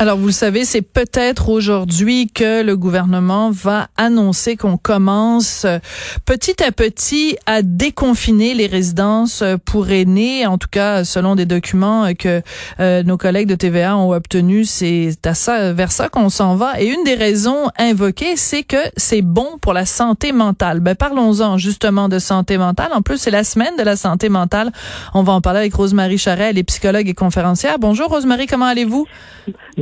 Alors, vous le savez, c'est peut-être aujourd'hui que le gouvernement va annoncer qu'on commence euh, petit à petit à déconfiner les résidences euh, pour aînés. En tout cas, selon des documents euh, que nos collègues de TVA ont obtenus, c'est à ça, vers ça qu'on s'en va. Et une des raisons invoquées, c'est que c'est bon pour la santé mentale. Ben, parlons-en justement de santé mentale. En plus, c'est la semaine de la santé mentale. On va en parler avec Rosemary Charret, elle est psychologue et conférencière. Bonjour Rosemary, comment allez-vous?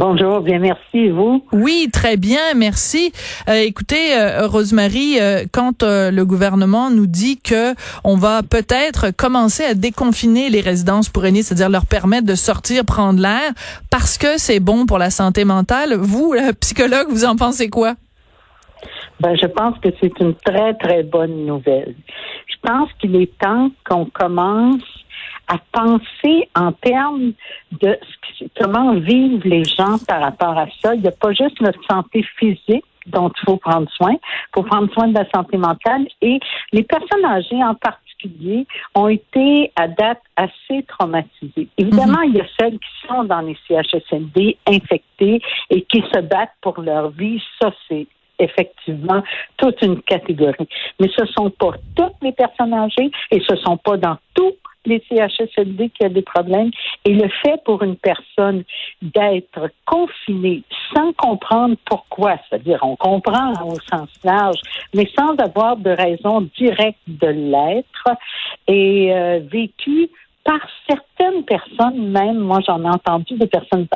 Bonjour, bien merci, vous? Oui, très bien, merci. Euh, écoutez, euh, Rosemary, euh, quand le gouvernement nous dit que on va peut-être commencer à déconfiner les résidences pour aînés, c'est-à-dire leur permettre de sortir, prendre l'air, parce que c'est bon pour la santé mentale, vous, psychologue, vous en pensez quoi? Ben, je pense que c'est une très, très bonne nouvelle. Je pense qu'il est temps qu'on commence à penser en termes de comment vivent les gens par rapport à ça. Il n'y a pas juste notre santé physique dont il faut prendre soin, il faut prendre soin de la santé mentale et les personnes âgées en particulier ont été à date assez traumatisées. Évidemment, mhm. il y a celles qui sont dans les CHSLD infectées et qui se battent pour leur vie. Ça, c'est effectivement toute une catégorie. Mais ce ne sont pas toutes les personnes âgées et ce ne sont pas dans tous les CHSLD qui a des problèmes. Et le fait pour une personne d'être confinée sans comprendre pourquoi, c'est-à-dire on comprend au sens large, mais sans avoir de raison directe de l'être, et euh, vécu par certaines personnes, même, moi j'en ai entendu des personnes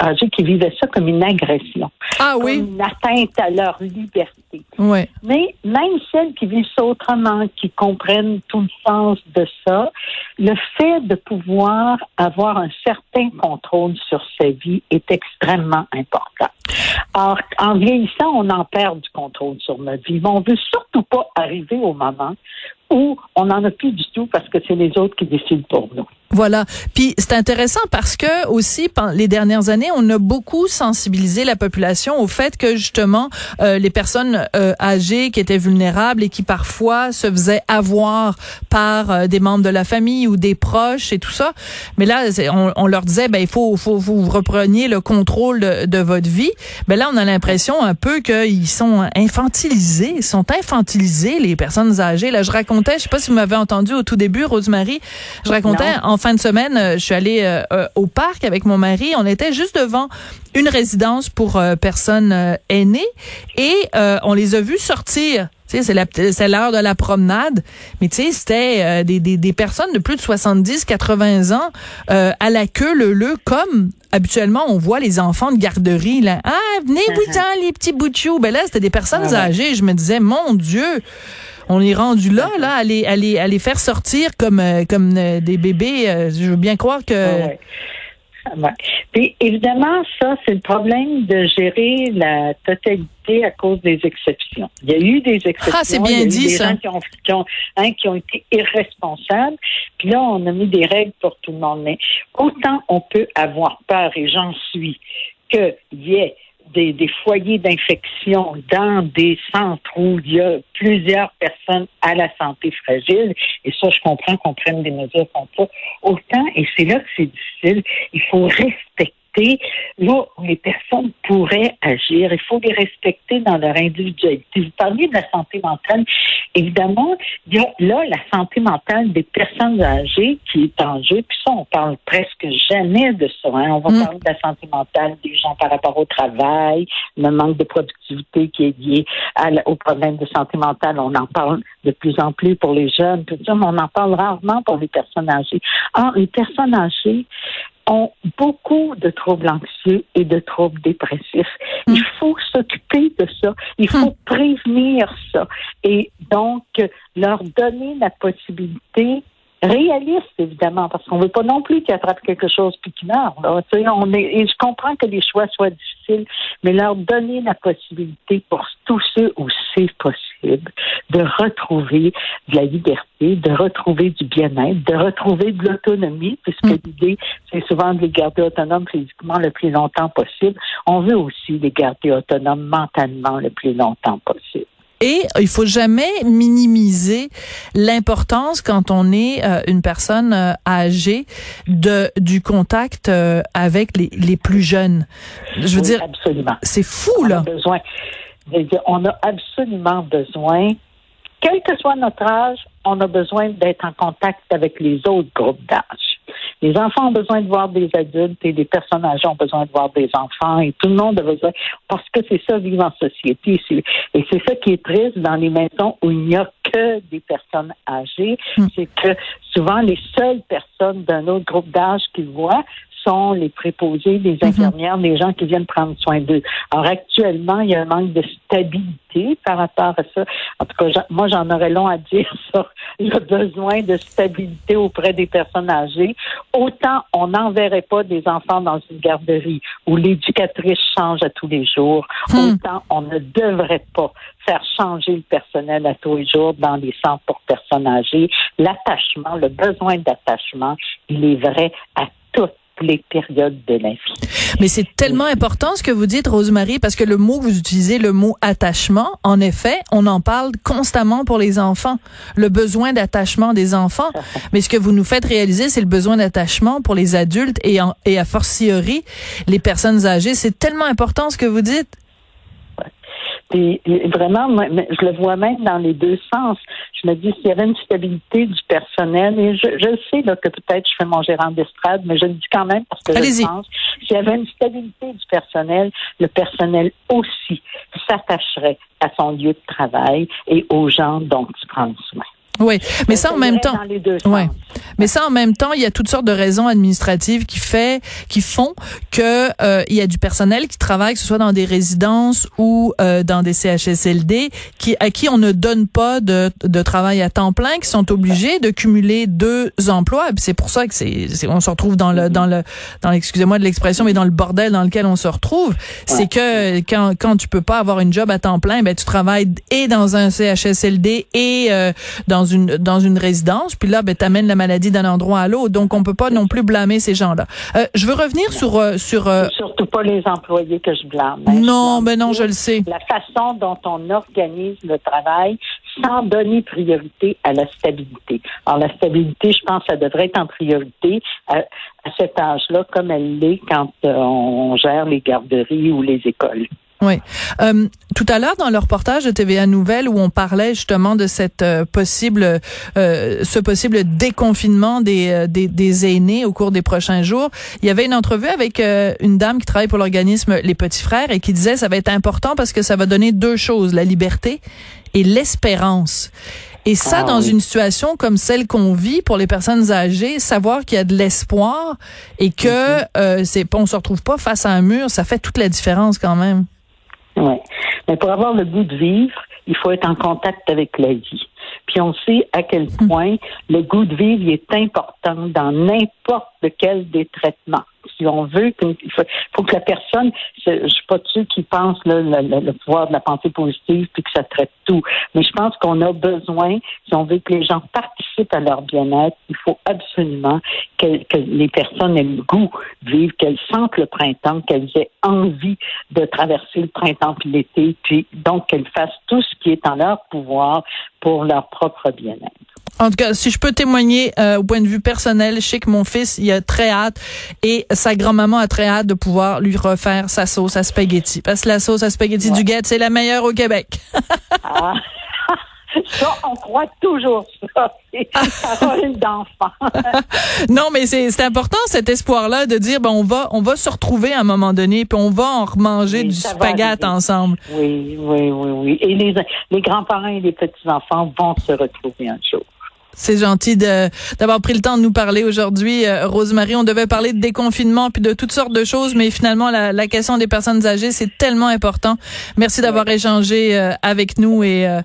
âgées qui vivaient ça comme une agression. Ah oui. une atteinte à leur liberté. Ouais. Mais même celles qui vivent ça autrement, qui comprennent tout le sens de ça, le fait de pouvoir avoir un certain contrôle sur sa vie est extrêmement important. Or, en vieillissant, on en perd du contrôle sur notre vie. On veut surtout pas arriver au moment où on n'en a plus du tout parce que c'est les autres qui décident pour nous. Voilà. Puis c'est intéressant parce que aussi pendant les dernières années, on a beaucoup sensibilisé la population au fait que justement euh, les personnes euh, âgées qui étaient vulnérables et qui parfois se faisaient avoir par euh, des membres de la famille ou des proches et tout ça. Mais là, on, on, leur disait ben il faut faut vous repreniez le contrôle de, de votre vie. Ben là, on a l'impression un peu qu'ils sont infantilisés, ils sont infantilisés les personnes âgées. Là, je racontais, je sais pas si vous m'avez entendu au tout début, Rosemary, je racontais en fin de semaine, euh, je suis allée euh, euh, au parc avec mon mari. On était juste devant une résidence pour personnes aînées et on les a vus sortir. Tu sais, c'est l'heure de la promenade, mais tu sais, c'était des, des, des, personnes de plus de 70, 80 ans à la queue le le comme habituellement on voit les enfants de garderie là. Ah, venez vous uh les petits bouts Ben là, c'était des personnes âgées. Je me disais, mon Dieu on est rendu là, là, à les, à les, faire sortir comme, euh, comme euh, des bébés. Euh, je veux bien croire que. Ouais. Puis évidemment, ça, c'est le problème de gérer la totalité à cause des exceptions. Il y a eu des exceptions. Ah, c'est bien dit, ça. Gens qui ont, qui, ont, hein, qui ont été irresponsables. Puis là, on a mis des règles pour tout le monde. Mais autant on peut avoir peur, et j'en suis, qu'il y ait des, des foyers d'infection dans des centres où il y a plusieurs personnes à la santé fragile, et ça, je comprends qu'on prenne des mesures comme ça, autant, et c'est là que c'est difficile, il faut respecter là où les personnes pourraient agir. Il faut les respecter dans leur individualité. Vous parliez de la santé mentale. Évidemment, il y a là la santé mentale des personnes âgées qui est en jeu. Puis ça, on parle presque jamais de ça. Hein. On va mm. parler de la santé mentale des gens par rapport au travail, le manque de productivité qui est lié à, au problème de santé mentale. On en parle de plus en plus pour les jeunes, tout ça, mais on en parle rarement pour les personnes âgées. Or, les personnes âgées, ont beaucoup de troubles anxieux et de troubles dépressifs. Hmm. Il faut s'occuper de ça. Il faut hmm. prévenir ça. Et donc, leur donner la possibilité réaliste, évidemment, parce qu'on ne veut pas non plus qu'ils attrapent quelque chose puis qu'ils meurent. On est, et je comprends que les choix soient difficiles, mais leur donner la possibilité pour tous ceux où c'est possible possible de retrouver de la liberté, de retrouver du bien-être, de retrouver de l'autonomie, puisque mm. l'idée, c'est souvent de les garder autonomes physiquement le plus longtemps possible. On veut aussi les garder autonomes mentalement le plus longtemps possible. Et il faut jamais minimiser l'importance quand on est euh, une personne euh, âgée de du contact euh, avec les, les plus jeunes. Je veux dire, c'est fou là. On a besoin. On a absolument besoin, quel que soit notre âge, on a besoin d'être en contact avec les autres groupes d'âge. Les enfants ont besoin de voir des adultes et les personnes âgées ont besoin de voir des enfants et tout le monde a besoin parce que c'est ça vivre en société. Et c'est ça qui est triste dans les maisons où il n'y a que des personnes âgées, hmm. c'est que souvent les seules personnes d'un autre groupe d'âge qu'ils voient sont les préposés, les mhm. infirmières, les gens qui viennent prendre soin d'eux. Alors actuellement, il y a un manque de stabilité par rapport à ça. En tout cas, moi, j'en aurais long à dire sur le besoin de stabilité auprès des personnes âgées. Autant on n'enverrait pas des enfants dans une garderie où l'éducatrice change à tous les jours, hmm. autant on ne devrait pas faire changer le personnel à tous les jours dans les centres pour personnes âgées. L'attachement, le besoin d'attachement, il est vrai à toutes les périodes de la vie. Mais c'est tellement important ce que vous dites, Rosemary, parce que le mot que vous utilisez, le mot attachement, en effet, on en parle constamment pour les enfants, le besoin d'attachement des enfants. Mais ce que vous nous faites réaliser, c'est le besoin d'attachement pour les adultes et, en, et a fortiori les personnes âgées. C'est tellement important ce que vous dites. Et, vraiment, je le vois même dans les deux sens. Je me dis, s'il y avait une stabilité du personnel, et je, je sais là, que peut-être je fais mon gérant d'estrade, mais je le dis quand même parce que je pense, s'il y avait une stabilité du personnel, le personnel aussi s'attacherait à son lieu de travail et aux gens dont il prend soin. Oui, mais ça en même temps. Ouais. Mais ça en même temps, il y a toutes sortes de raisons administratives qui fait qui font que euh, il y a du personnel qui travaille que ce soit dans des résidences ou euh, dans des CHSLD qui à qui on ne donne pas de, de travail à temps plein qui sont obligés de cumuler deux emplois c'est pour ça que c'est on se retrouve dans le dans le dans excusez-moi de l'expression mais dans le bordel dans lequel on se retrouve, c'est que quand quand tu peux pas avoir une job à temps plein, ben tu travailles et dans un CHSLD et euh, dans une dans une résidence, puis là, ben, t'amènes la maladie d'un endroit à l'autre. Donc, on peut pas non plus blâmer ces gens-là. Euh, je veux revenir sur euh, sur. Euh, surtout pas les employés que je blâme. Hein. non, mais ben non, je le sais. La façon dont on organise le travail sans donner priorité à la stabilité. Alors, la stabilité, je pense, ça devrait être en priorité à, à cet âge-là, comme elle l'est quand on gère les garderies ou les écoles. Oui. Euh, tout à l'heure, dans le reportage de TVA Nouvelle, où on parlait justement de cette euh, possible, euh, ce possible déconfinement des, euh, des, des, aînés au cours des prochains jours, il y avait une entrevue avec une dame qui travaille pour l'organisme Les Petits Frères et qui disait ça va être important parce que ça va donner deux choses, la liberté et l'espérance. Et ça, ah dans une situation comme celle qu'on vit pour les personnes âgées, savoir qu'il y a de l'espoir et que mm-hmm. c'est, on se retrouve pas face à un mur, ça fait toute la différence quand même. Oui. Mais pour avoir le goût de vivre, il faut être en contact avec la vie. Puis on sait à quel point le goût de vivre est important dans n'importe quel des traitements si on veut, il faut, que la personne, je suis pas dessus qui pense le, le, pouvoir de la pensée positive puis que ça traite tout. Mais je pense qu'on a besoin, si on veut que les gens participent à leur bien-être, il faut absolument que, les personnes aient le goût de vivre, qu'elles sentent le printemps, qu'elles aient envie de traverser le printemps puis l'été, puis donc qu'elles fassent tout ce qui est en leur pouvoir pour leur propre bien-être. En tout cas, si je peux témoigner euh, au point de vue personnel, je sais que mon fils, il a très hâte et sa grand-maman a très hâte de pouvoir lui refaire sa sauce à spaghetti. Parce que la sauce à spaghetti du Guette, c'est la meilleure au Québec. ah. Ça, on croit toujours ça. parole d'enfant. non, mais c'est important cet espoir-là de dire ben on va on va se retrouver à un moment donné puis on va en remanger du spaghetti ensemble. Oui, oui, oui, oui. Et les, les grands-parents et les petits-enfants vont se retrouver un jour. C'est gentil d'avoir pris le temps de nous parler aujourd'hui, euh, Rosemary. On devait parler de déconfinement puis de toutes sortes de choses, mais finalement la, la question des personnes âgées c'est tellement important. Merci d'avoir échangé euh, avec nous et euh,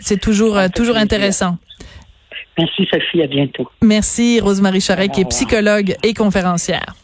c'est toujours, euh, ah, toujours intéressant. Merci Sophie, à bientôt. Merci Rosemary Charret, qui est psychologue et conférencière.